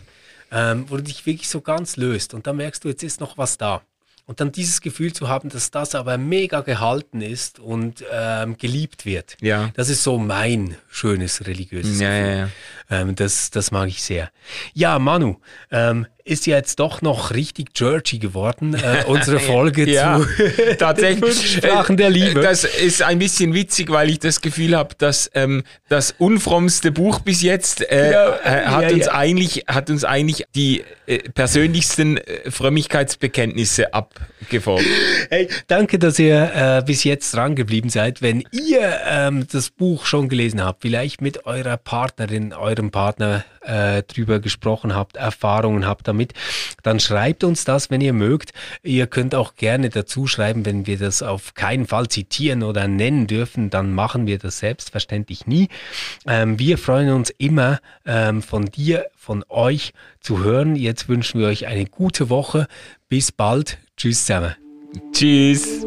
ähm, wo du dich wirklich so ganz löst und dann merkst du, jetzt ist noch was da. Und dann dieses Gefühl zu haben, dass das aber mega gehalten ist und ähm, geliebt wird. Ja. Das ist so mein schönes religiöses ja, Gefühl. Ähm, das, das mag ich sehr. Ja, Manu, ähm, ist ja jetzt doch noch richtig churchy geworden, äh, (laughs) unsere Folge ja, zu (laughs) tatsächlich (laughs) Sprachen der Liebe. Das ist ein bisschen witzig, weil ich das Gefühl habe, dass ähm, das unfrommste Buch bis jetzt äh, ja, äh, hat ja, uns eigentlich hat uns eigentlich die äh, persönlichsten äh, Frömmigkeitsbekenntnisse abgefordert. Hey, danke, dass ihr bis jetzt dran geblieben seid. Wenn ihr ähm, das Buch schon gelesen habt, vielleicht mit eurer Partnerin, eurem Partner äh, drüber gesprochen habt, Erfahrungen habt damit, dann schreibt uns das, wenn ihr mögt. Ihr könnt auch gerne dazu schreiben, wenn wir das auf keinen Fall zitieren oder nennen dürfen, dann machen wir das selbstverständlich nie. Ähm, wir freuen uns immer ähm, von dir, von euch zu hören. Jetzt wünschen wir euch eine gute Woche. Bis bald. Tschüss zusammen. Tschüss.